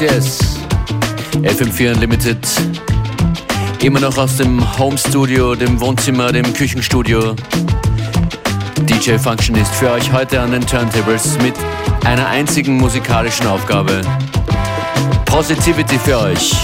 Yes, yes. FM4 Unlimited. Immer noch aus dem Home Studio, dem Wohnzimmer, dem Küchenstudio. DJ Functionist für euch heute an den Turntables mit einer einzigen musikalischen Aufgabe. Positivity für euch.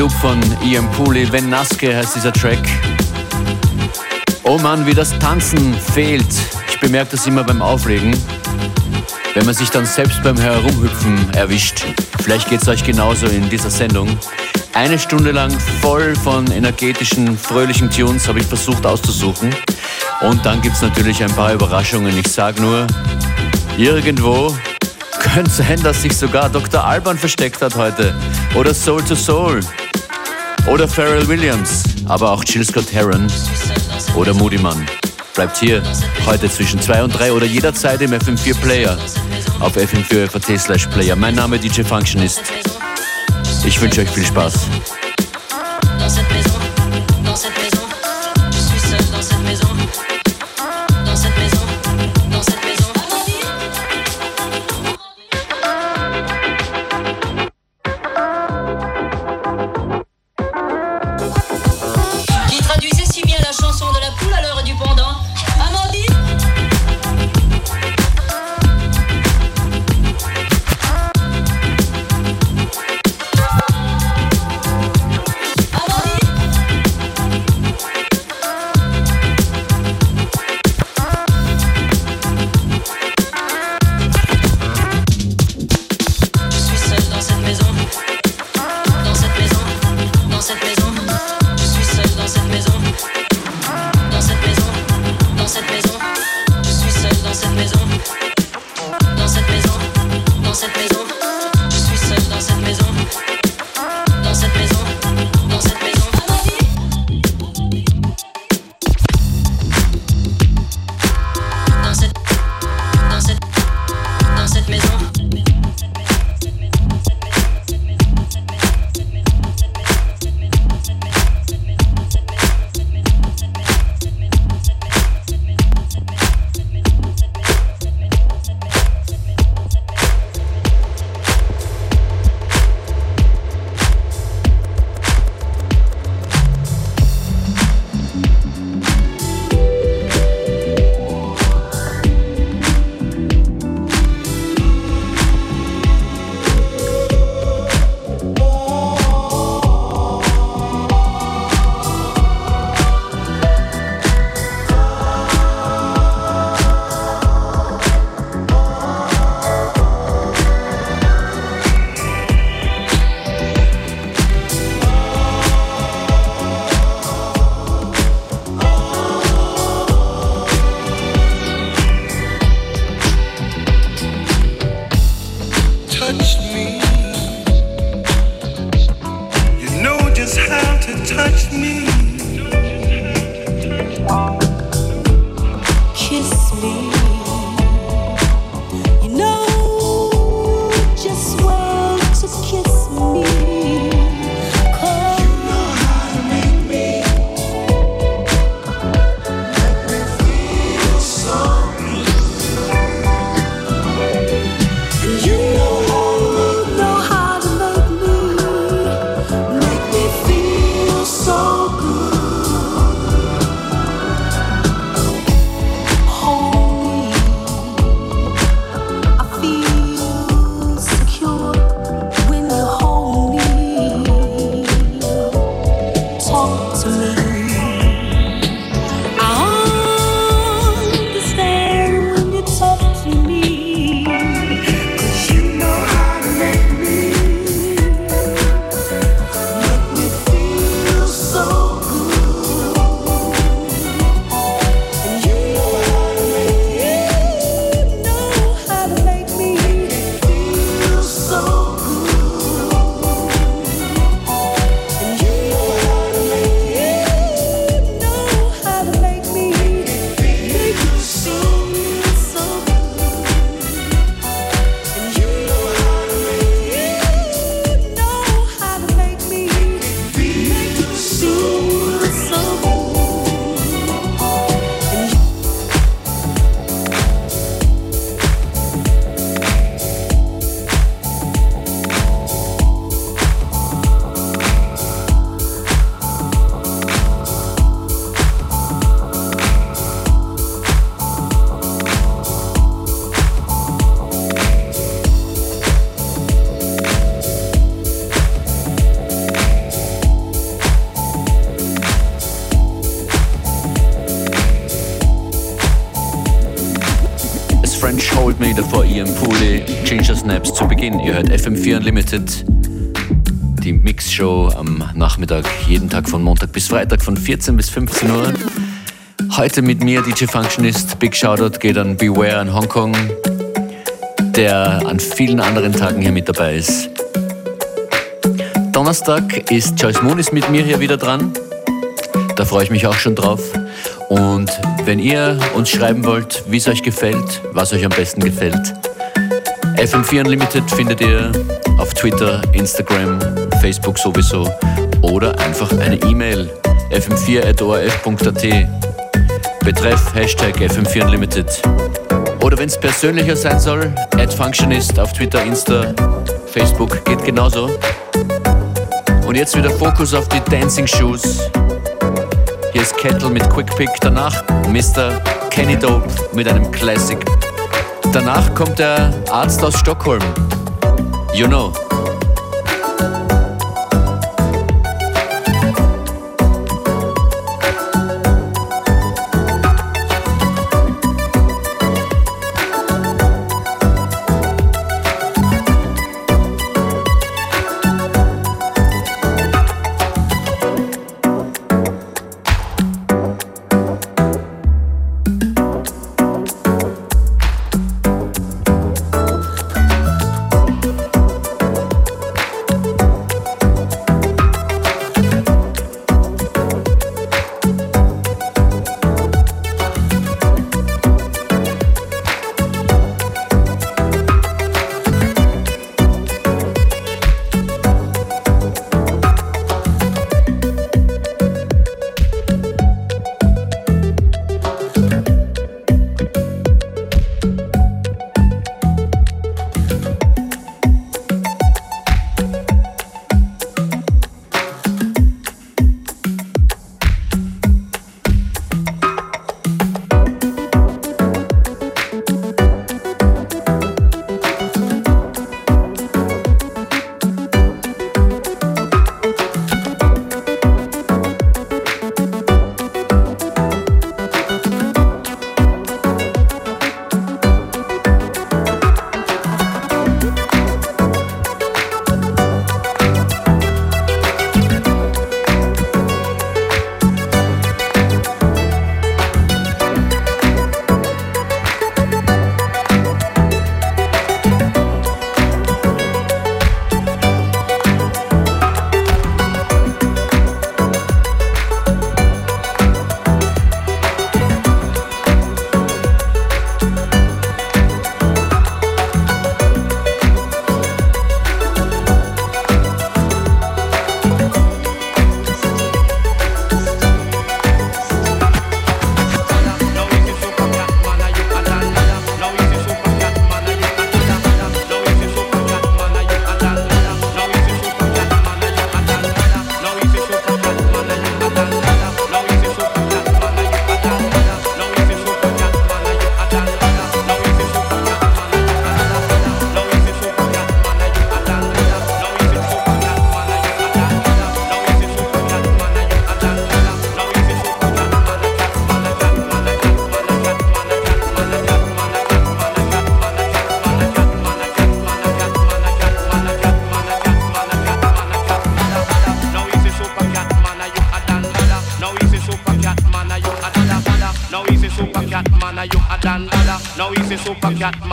Loop von Ian Pooley, Wenn Naske heißt dieser Track. Oh Mann, wie das Tanzen fehlt. Ich bemerke das immer beim Auflegen. Wenn man sich dann selbst beim Herumhüpfen erwischt. Vielleicht geht es euch genauso in dieser Sendung. Eine Stunde lang voll von energetischen, fröhlichen Tunes habe ich versucht auszusuchen. Und dann gibt es natürlich ein paar Überraschungen. Ich sage nur, irgendwo könnte sein, dass sich sogar Dr. Alban versteckt hat heute. Oder Soul to Soul. Oder Pharrell Williams. Aber auch Jill Scott Heron. Oder Moody Mann. Bleibt hier heute zwischen 2 und 3 oder jederzeit im FM4 Player. Auf FM4 slash Player. Mein Name DJ Functionist. Ich wünsche euch viel Spaß. FM4 Unlimited, die Mixshow am Nachmittag, jeden Tag von Montag bis Freitag von 14 bis 15 Uhr. Heute mit mir DJ Functionist. Big Shoutout geht an Beware in Hongkong, der an vielen anderen Tagen hier mit dabei ist. Donnerstag ist Joyce Moon ist mit mir hier wieder dran. Da freue ich mich auch schon drauf. Und wenn ihr uns schreiben wollt, wie es euch gefällt, was euch am besten gefällt, FM4 Unlimited findet ihr auf Twitter, Instagram, Facebook sowieso oder einfach eine E-Mail fm4.orf.at Betreff Hashtag FM4 Unlimited. Oder wenn es persönlicher sein soll, at Functionist auf Twitter, Insta, Facebook geht genauso. Und jetzt wieder Fokus auf die Dancing Shoes. Hier ist Kettle mit Quick Pick, danach Mr. Kenny Dope mit einem Classic Danach kommt der Arzt aus Stockholm. You know.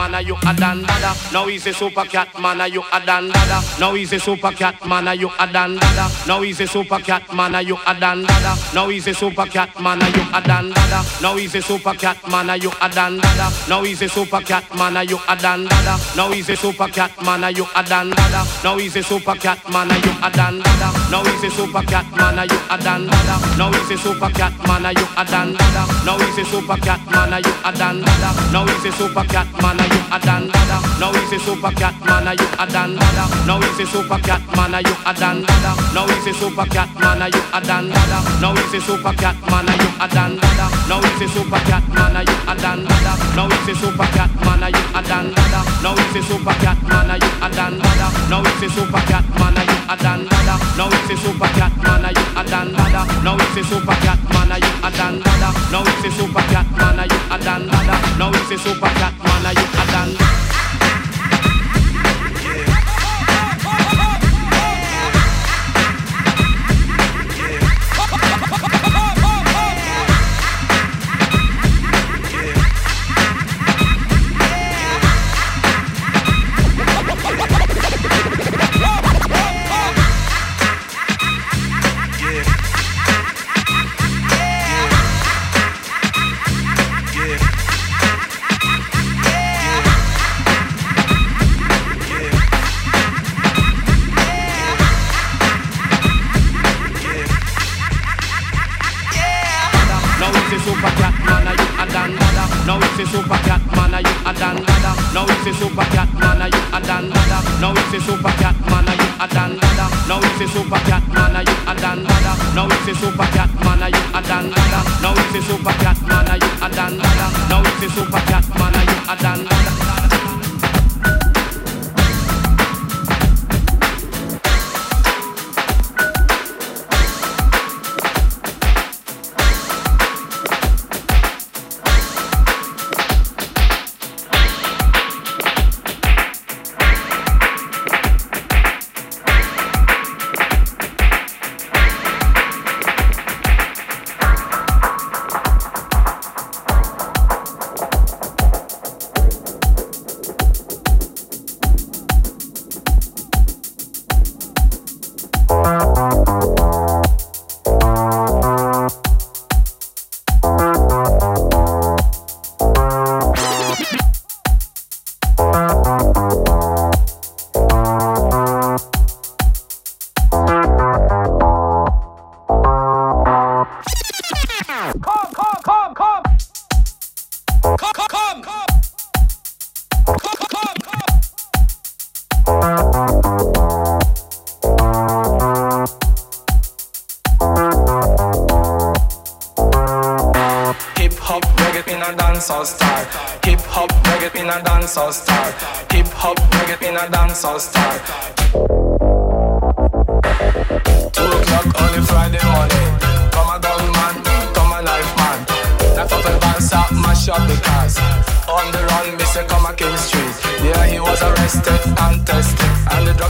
Man, are you a dan dada? Now he's a super cat man, are you a dan dada? Now he's a super cat man, are you a dan dada? Now he's a super cat man, are you a dan dada? Now he's a super cat man, are you a dan dada? Now he's a super cat man, are you a dan dada? Now he's a super cat man, are you a dan dada? Now he's a super cat man, are you a dan dada? Now he's a super cat man, are you a dan dada? Now he's a super cat man, are you a dan dada? Now he's a super cat man, are you a dan dada? Now he's a super cat man, are you a dan? Now he's a super cat man, are you a dan dada? Now he's a super cat man, are you a dan dada? Now he's a super cat man, are you a dan dada? Now he's a super cat man, are you a dan dada? Now he's a super cat man, are you a dan dada? Now he's a super cat man, are you a dan dada? Now he's a super cat man, are you a dan dada? Now he's a super cat man, are you a dan dada? Now he's a super cat man, are you a dan dada? Now he's a super cat man, are you a dan dada? Now he's a super cat man, are you a dan dada? Now he's a super cat man, are you a dan dada? Now he's a super cat man, you a dan it's a super cat man, are you a dan dada? Now it's a super cat man, are you a dan dada? Now it's a super cat man, are you a dan dada? Now it's a super cat man, are you a dan dada? Now it's a super cat man, are you a dan dada? Now it's a super cat man,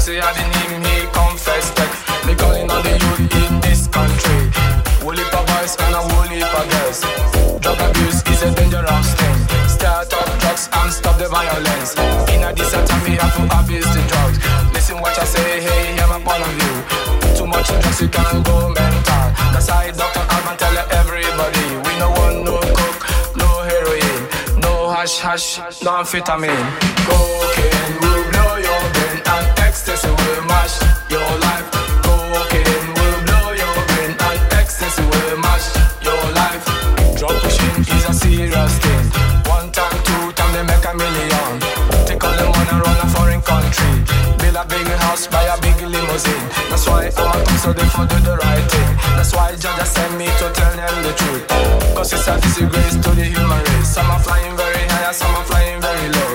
And the drugs he had in him, he confessed it. Me calling on the youth in this country. Woolly for boys and a woolly for girls. Drug abuse is a dangerous thing. Start up drugs and stop the violence. In a decent time, we have to abuse the drugs. Listen what I say, hey, hear my point of view. Too much drugs, you can go mental. That's why Dr. Alban tell everybody. We no want no coke, no heroin, no hash hash, no amphetamine. Cocaine will blow your so they for do the right thing. That's why Judge sent me to tell them the truth. Cause it's a disgrace to the human race. Some are flying very high, some are flying very low.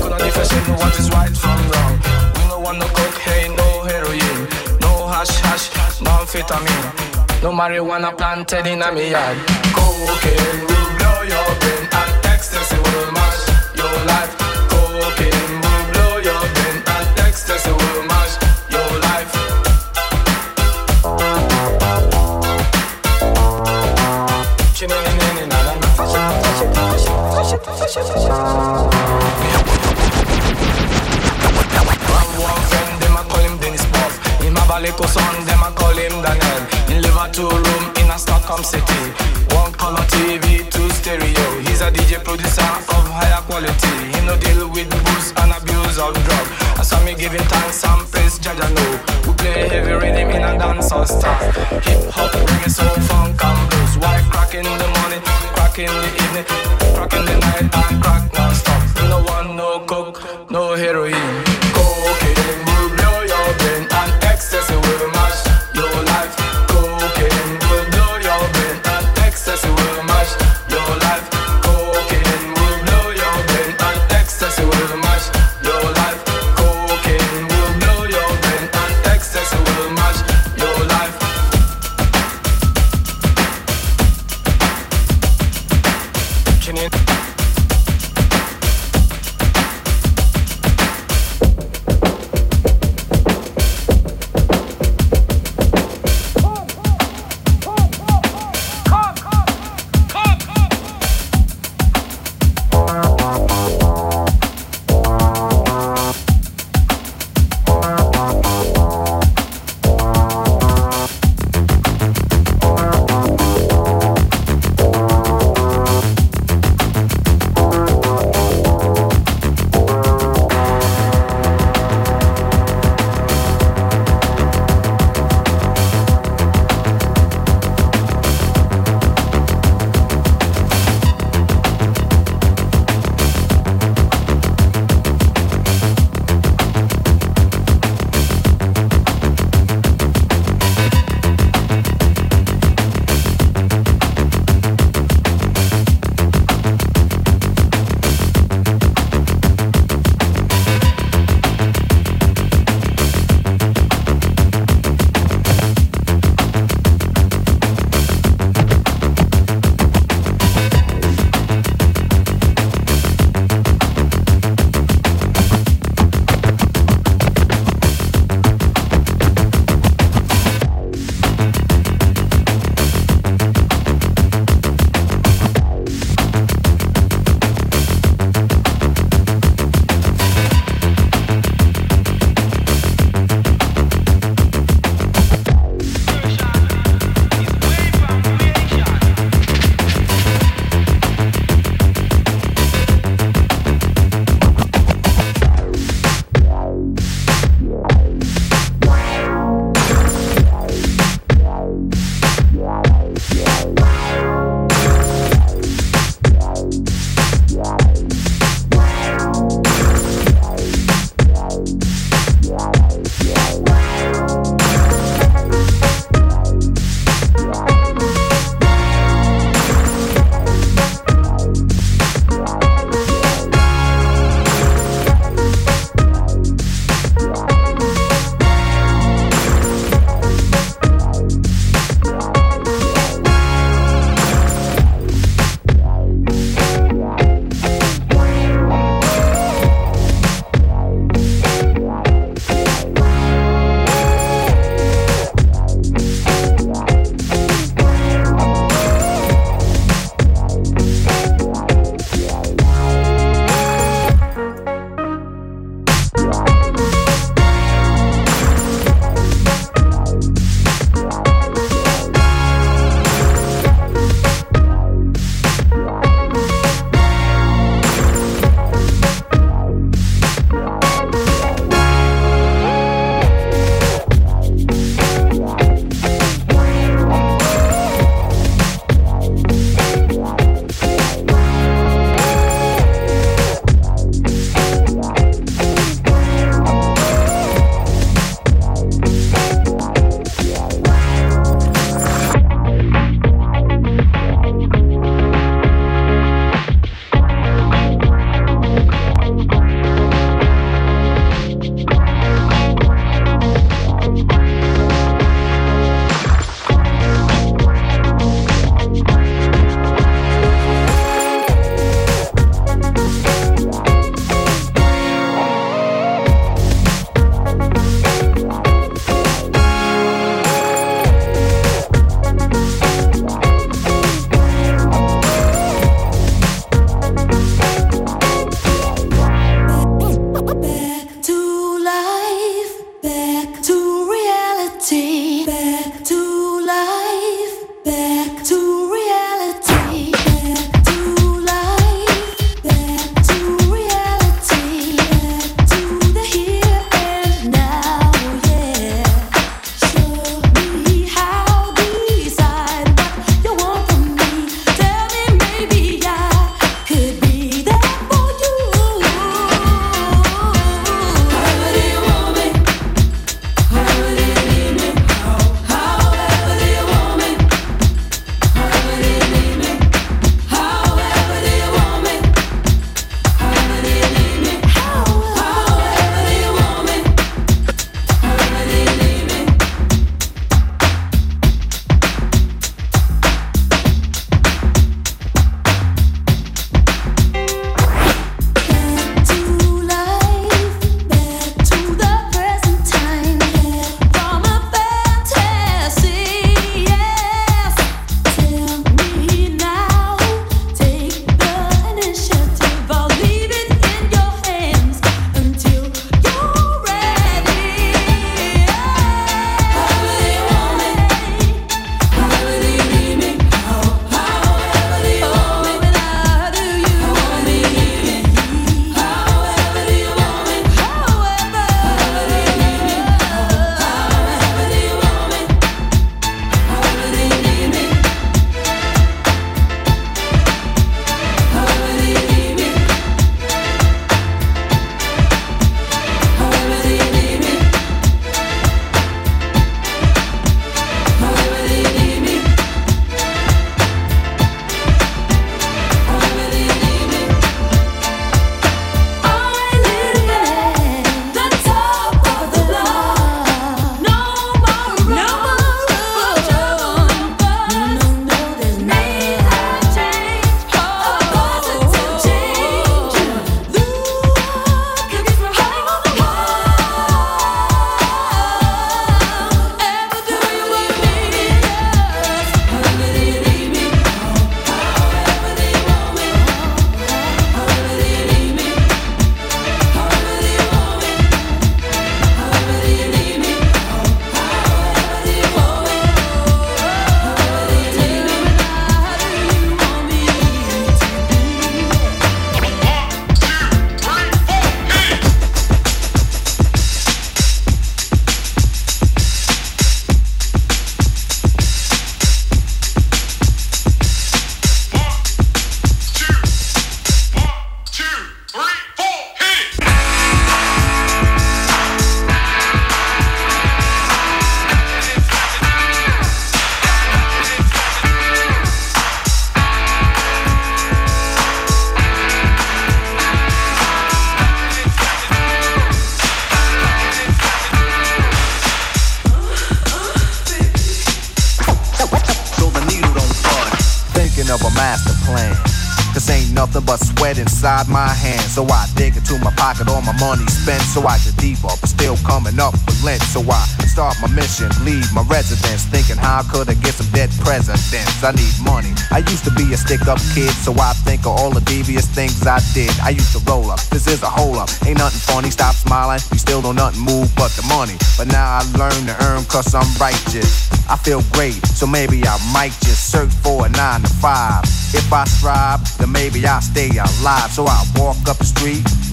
Could not differentiate what is right from wrong. We no want no cocaine, no heroin, no hash hash, no amphetamine, no marijuana planted in a yard. Cocaine will blow your brain Calico son, them I call him Daniel. In Liver two room in a Stockholm city. One color TV, two stereo. He's a DJ producer of higher quality. He no deal with booze and abuse of drugs. I saw me giving thanks, some money spent. So I deeper, but still coming up with lint. So I start my mission, leave my residence. Thinking how I could I get some dead presidents? I need money. I used to be a stick up kid, so I think of all the devious things I did. I used to roll up, this is a hole up. Ain't nothing funny, stop smiling. You still don't nothing move but the money. But now I learn to earn cause I'm righteous. I feel great, so maybe I might just search for a nine to five. If I strive, then maybe I'll stay alive. So I walk up the street,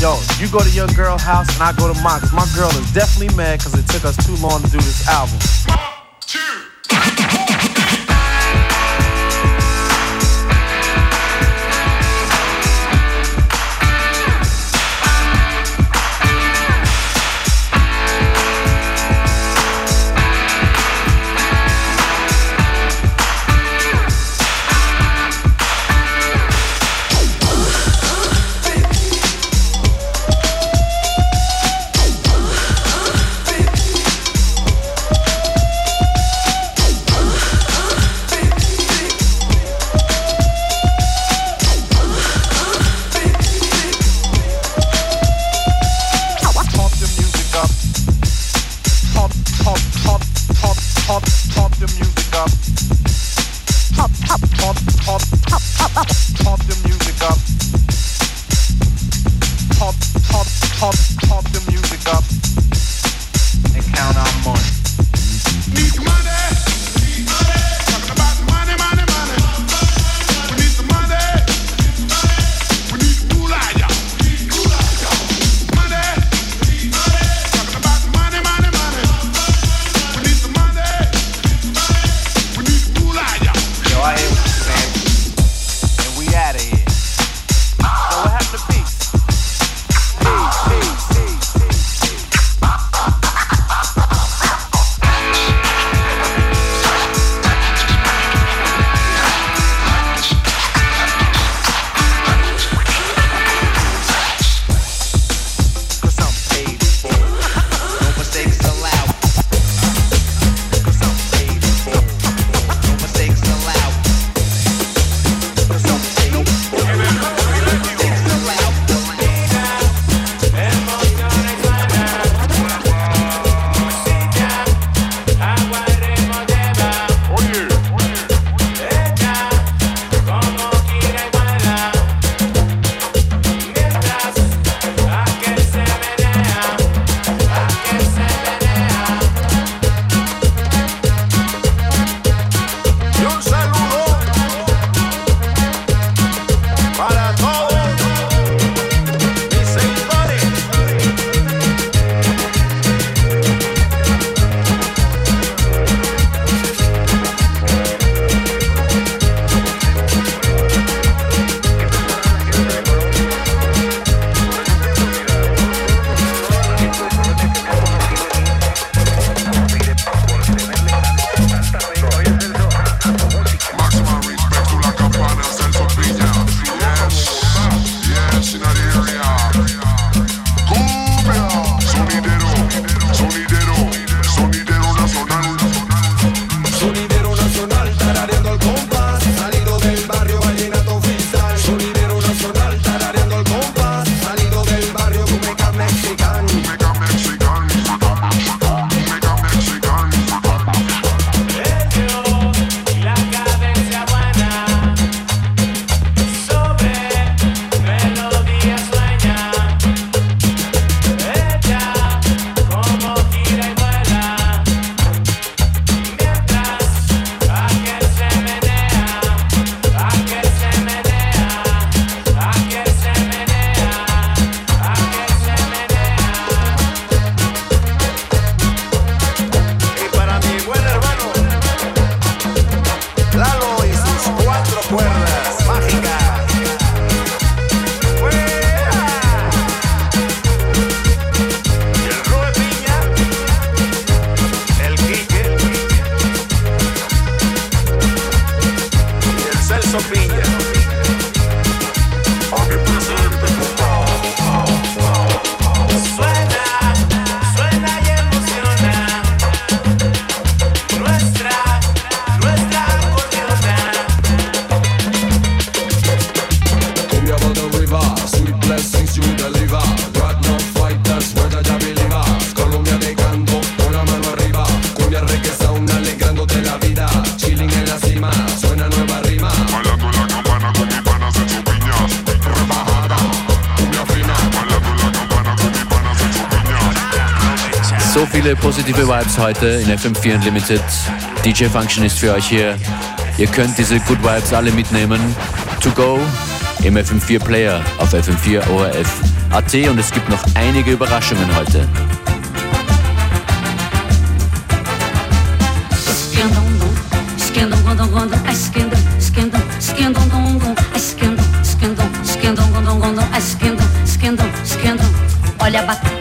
Yo, you go to your girl house and I go to mine, cause my girl is definitely mad cause it took us too long to do this album. One, two, heute in FM4 Unlimited. DJ Function ist für euch hier. Ihr könnt diese Good Vibes alle mitnehmen. To go im FM4 Player auf FM4 ORF AT und es gibt noch einige Überraschungen heute. Olha a batalha.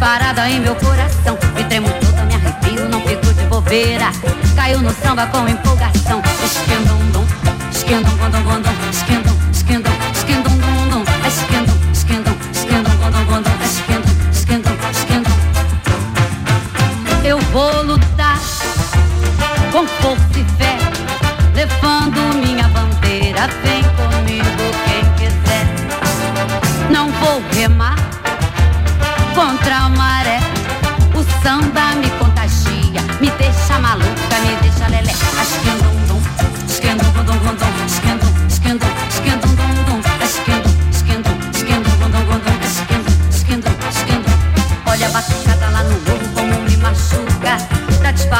disparada em meu coração. Me tremo toda, me arrepio, não fico de bobeira. Caiu no samba com empolgação. Esquendom, dom, esquendom, gondom, dom, esquendom.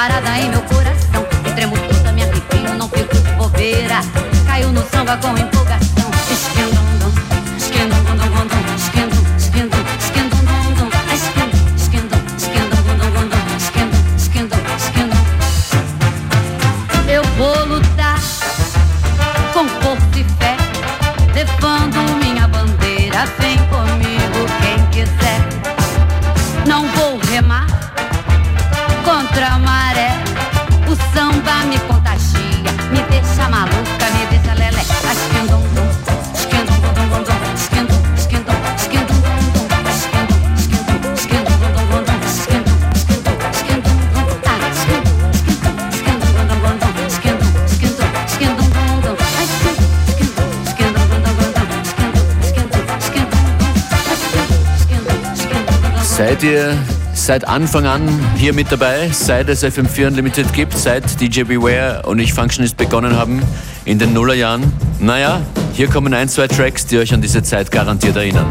parada em meu coração. Me tremo toda, me arrepio, não fico de bobeira. Caiu no samba com seid ihr seit Anfang an hier mit dabei, seit es FM4 Unlimited gibt, seit DJ Beware und ich Functionist begonnen haben in den Nullerjahren. Naja, hier kommen ein, zwei Tracks, die euch an diese Zeit garantiert erinnern.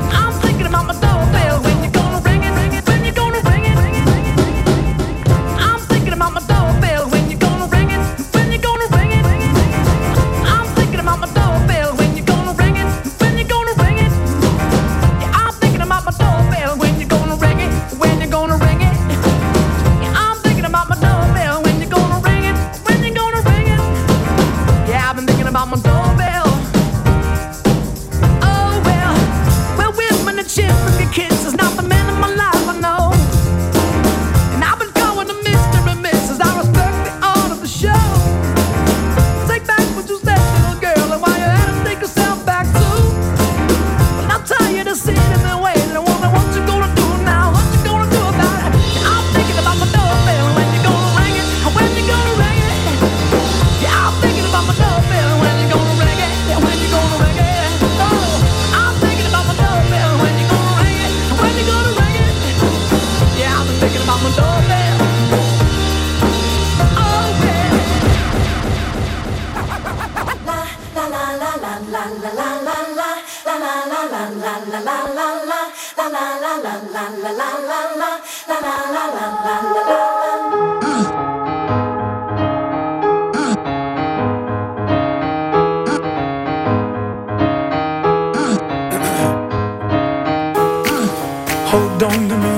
Hold on to me.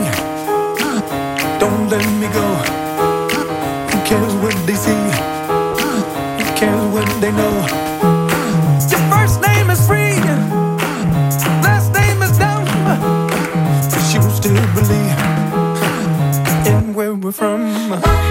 Don't let me go. Who cares what they see? Who cares what they know dreamer.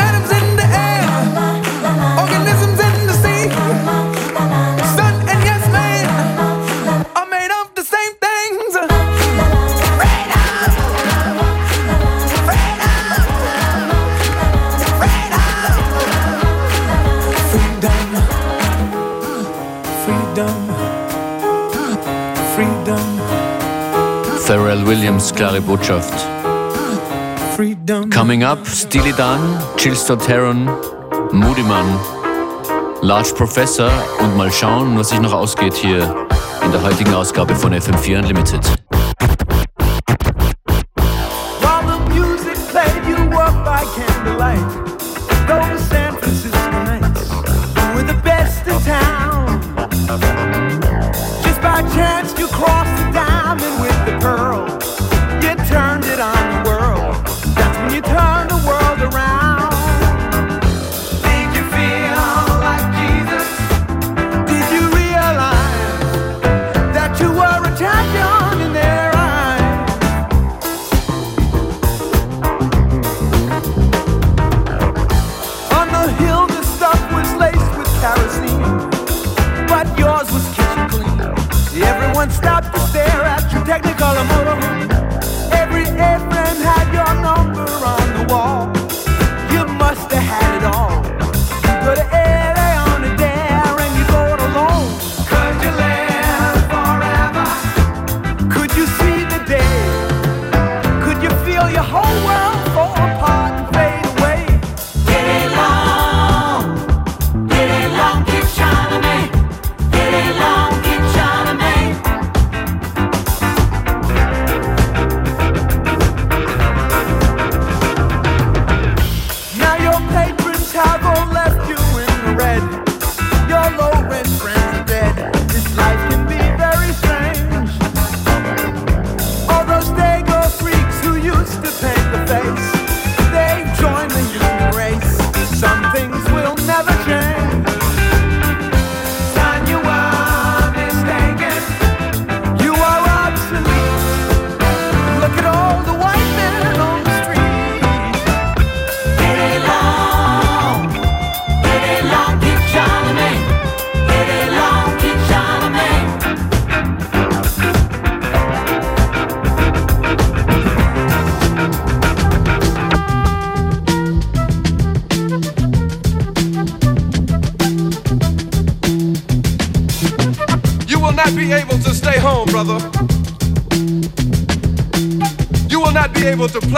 Williams, klare Botschaft. Coming up, Steely Dan, Chillstar Taron, Moody Man, Large Professor und mal schauen, was sich noch ausgeht hier in der heutigen Ausgabe von FM4 Unlimited.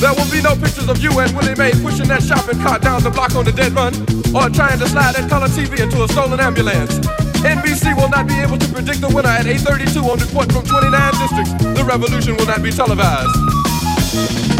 There will be no pictures of you and Willie Mae pushing that shopping cart down the block on the dead run or trying to slide that color TV into a stolen ambulance. NBC will not be able to predict the winner at 8.32 on report from 29 districts. The revolution will not be televised.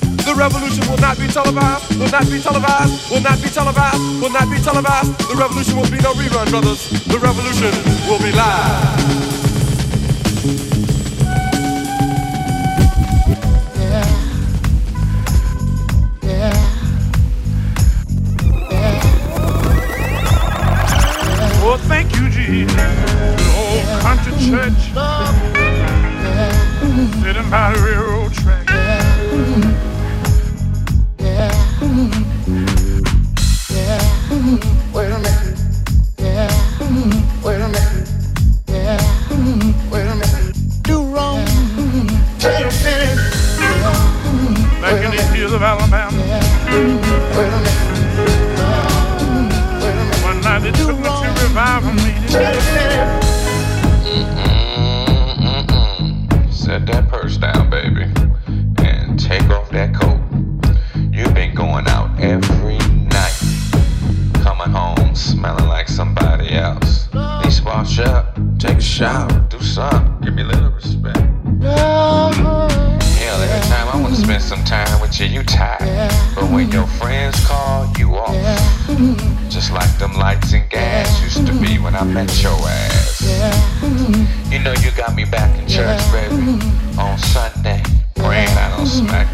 The revolution will not be televised, will not be televised, will not be televised, will not be televised. The revolution will be no rerun, brothers. The revolution will be live. Oh, thank you, Jesus. Oh, Good old country church. Sitting by the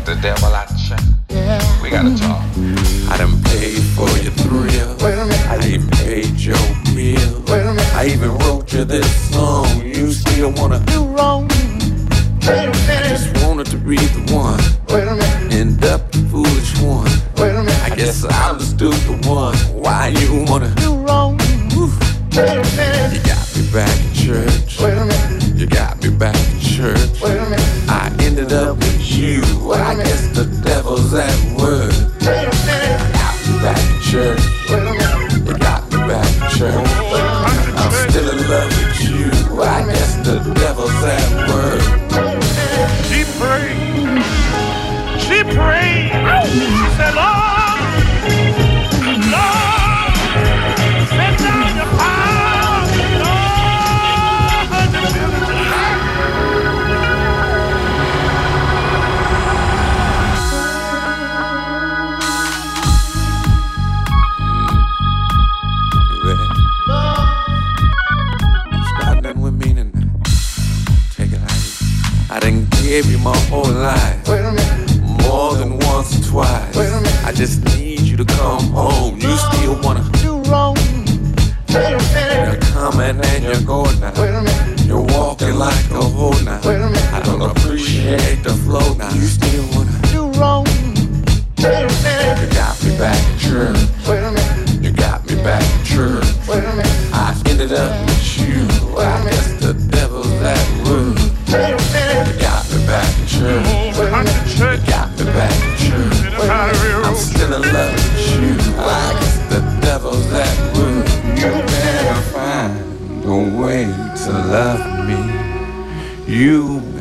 the devil out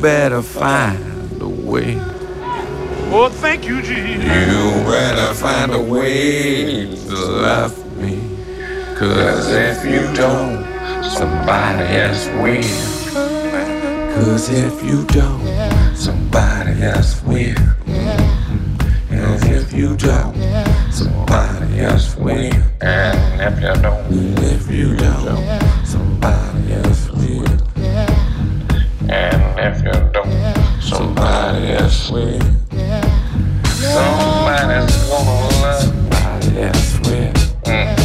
better find a way. Oh, thank you, Jesus. You better find a way to love me. Cause if you don't, somebody else will. Cause if you don't, somebody else will. Mm. And if you don't, somebody else will. And if you don't, if you don't, if you don't, somebody else will. Somebody's gonna love somebody else will. Mm.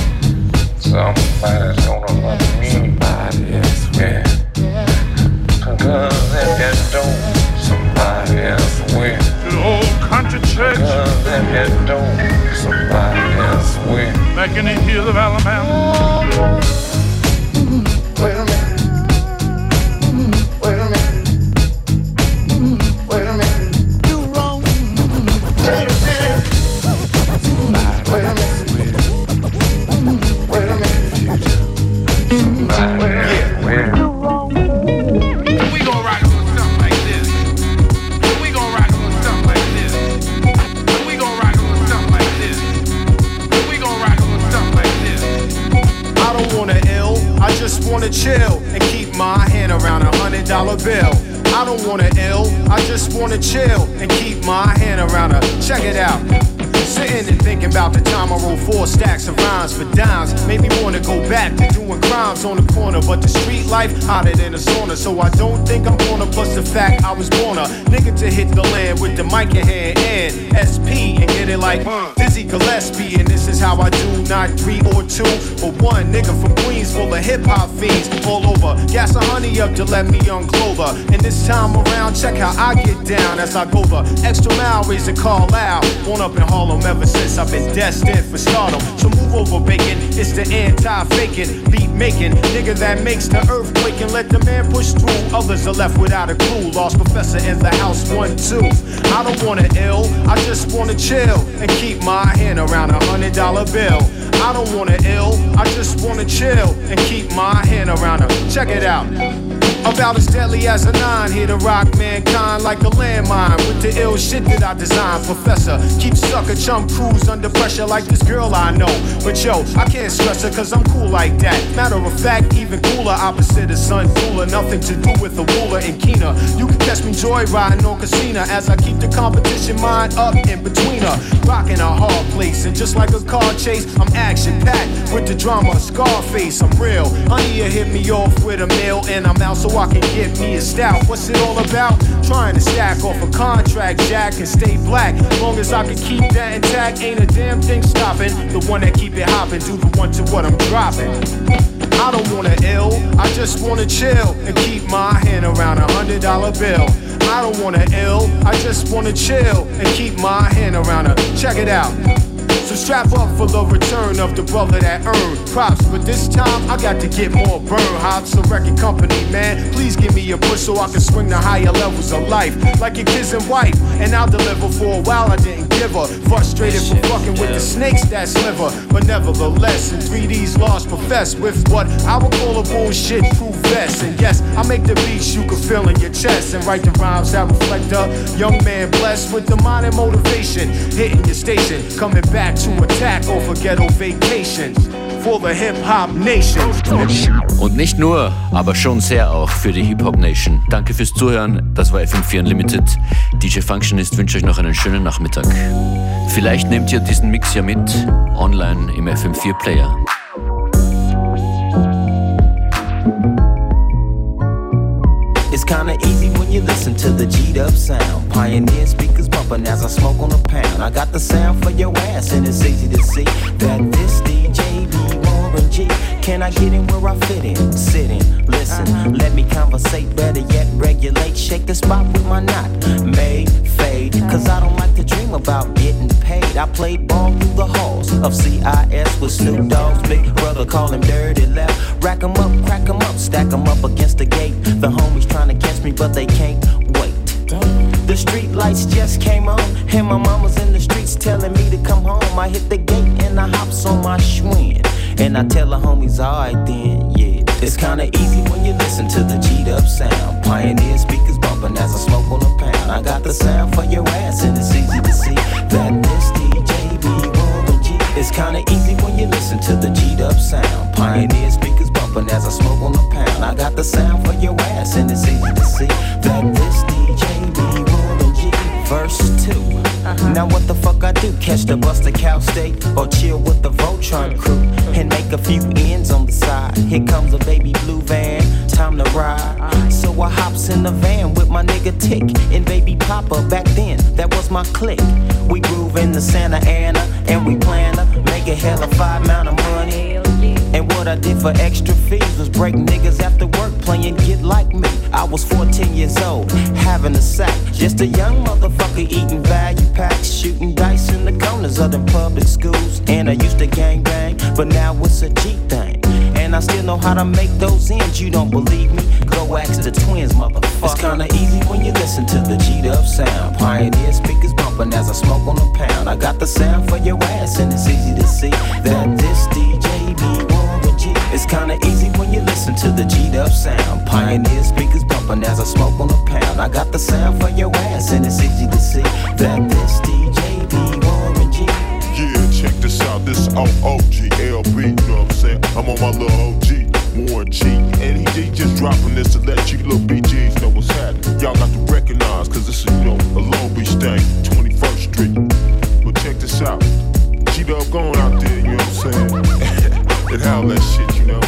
Somebody's gonna love me. Somebody else will. Cause if you don't, somebody else will. The old country church Cause if you don't, somebody else will. back in the hills of Alabama. About the time I wrote four stacks of rhymes for dimes made me wanna go back to doing crimes on the corner. But the street life hotter than a sauna, so I don't think I'm gonna. Plus the fact I was born a nigga to hit the land with the mic in hand and SP and get it like Dizzy Gillespie. And this is how I do, not three or two, but one nigga from Queens full of hip hop fiends all over. Gas a honey up to let me unclothe her. And this time around, check how I get down as I go the extra mile, call loud. Born up in Harlem ever since I've been destined for stardom. So move over, bacon. It's the anti-faking, beat making nigga that makes the earth quake and let the man push through. Others are left without a clue. Large Professor in the house, one, two. I don't wanna ill, I just wanna chill and keep my hand around a hundred dollar bill. I don't wanna ill, I just wanna chill and keep my hand around a. Check it out. About as deadly as a nine, here to rock mankind like a landmine with the ill shit that I designed. Professor, keep sucker chum crews under pressure like this girl I know. But yo, I can't stress her cause I'm cool like that. Matter of fact, even cooler, opposite of sun cooler. Nothing to do with the ruler and keener. You can catch me joyriding on casino as I keep the competition mind up in between her. Rocking a hard place, and just like a car chase, I'm action packed with the drama. Scarface, I'm real. Honey, you hit me off with a meal, and I'm out so I can get me a stout. What's it all about? Trying to stack off a contract, Jack, and stay black. Long as I can keep that intact, ain't a damn thing stopping. The one that keep it hopping, do the one to what I'm dropping. I don't wanna ill, I just wanna chill and keep my hand around a hundred dollar bill. I don't wanna ill, I just wanna chill and keep my hand around a. Check it out. So strap up for the return of the brother that earned props. But this time I got to get more burn hops. A record company, man, please give me a push so I can swing the higher levels of life. Like your kids and wife, and I'll deliver for a while. I didn't give her. Frustrated for fucking with the snakes that sliver. But nevertheless, in 3D's lost profess with what I would call a bullshit proof vest. And yes, I make the beats you can feel in your chest and write the rhymes that reflect a young man blessed with the mind and motivation. Hitting your station, coming back to attack over ghetto vacations. Und nicht nur, aber schon sehr auch für die Hip Hop Nation. Danke fürs Zuhören. Das war FM4 Unlimited. DJ Functionist wünsche euch noch einen schönen Nachmittag. Vielleicht nehmt ihr diesen Mix ja mit online im FM4 Player. Kinda easy when you listen to the G'd up sound. Pioneer speakers bumping as I smoke on a pound. I got the sound for your ass, and it's easy to see that this DJ be Can I get in where I fit in? Sit in, listen, uh-huh. let me conversate. Better yet, regulate. Shake the spot with my knot. Made, fade, cause I don't like to dream about getting paid. I played ball through the halls of CIS with Snoop Dogg's big brother, call him Dirty Left. Rack 'em up, crack 'em up, stack 'em up against the gate. The homies trying to catch me, but they can't wait. The street lights just came on, and my mama's in the streets telling me to come home. I hit the gate and I hops on my Schwinn. And I tell the homies, alright then, yeah. It's kinda easy when you listen to the G'd up sound. Pioneer speakers bumping as I smoke on a pound. I got the sound for your ass, and it's easy to see that this DJ be G. It's kinda easy when you listen to the G'd up sound. Pioneer speakers bumping as I smoke on a pound. I got the sound for your ass, and it's easy to see that this DJ be G. Verse 2. Uh-huh. Now what the fuck I do? Catch the bus to Cal State or chill with the Voltron crew and make a few ends on the side. Here comes a baby blue van, time to ride. Uh-huh. So I hops in the van with my nigga Tick and baby Papa. Back then, that was my clique. We groove in the Santa Ana and we plan to make a hell of five amount of money. And what I did for extra fees was break niggas after work playing Get Like Me. I was 14 years old, having a sack. Just a young motherfucker eating value packs, shooting dice in the corners of them public schools. And I used to gang bang, but now it's a G thing. And I still know how to make those ends. You don't believe me? Go ask the twins, motherfucker. It's kinda easy when you listen to the G'd up sound. Pioneer speakers bumping as I smoke on a pound. I got the sound for your ass, and it's easy to see that this DJ be It's kinda easy when you listen to the G'd up sound. Pioneer speakers bumping as I smoke on a pound. I got the sound for your ass, and it's easy to see that this DJ be Warren G. Yeah, check this out. This OOGLB, you know what I'm saying? I'm on my little OG, Warren G. And he, he just dropping this to let you little BGs know what's happening. Y'all got to recognize, cause this is, you know, a Long Beach thing, 21st Street. But check this out. G Dub going out there, you know what I'm saying? and how that shit, you know?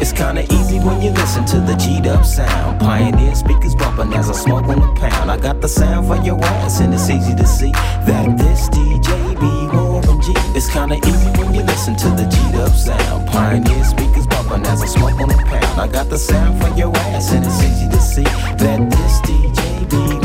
It's kinda easy when you listen to the G'd up sound. Pioneer speakers bumping as I smoke on a pound. I got the sound for your ass, and it's easy to see that this DJ be Warren G. It's kinda easy when you listen to the G'd up sound. Pioneer speakers bumping as I smoke on a pound. I got the sound for your ass, and it's easy to see that this DJ be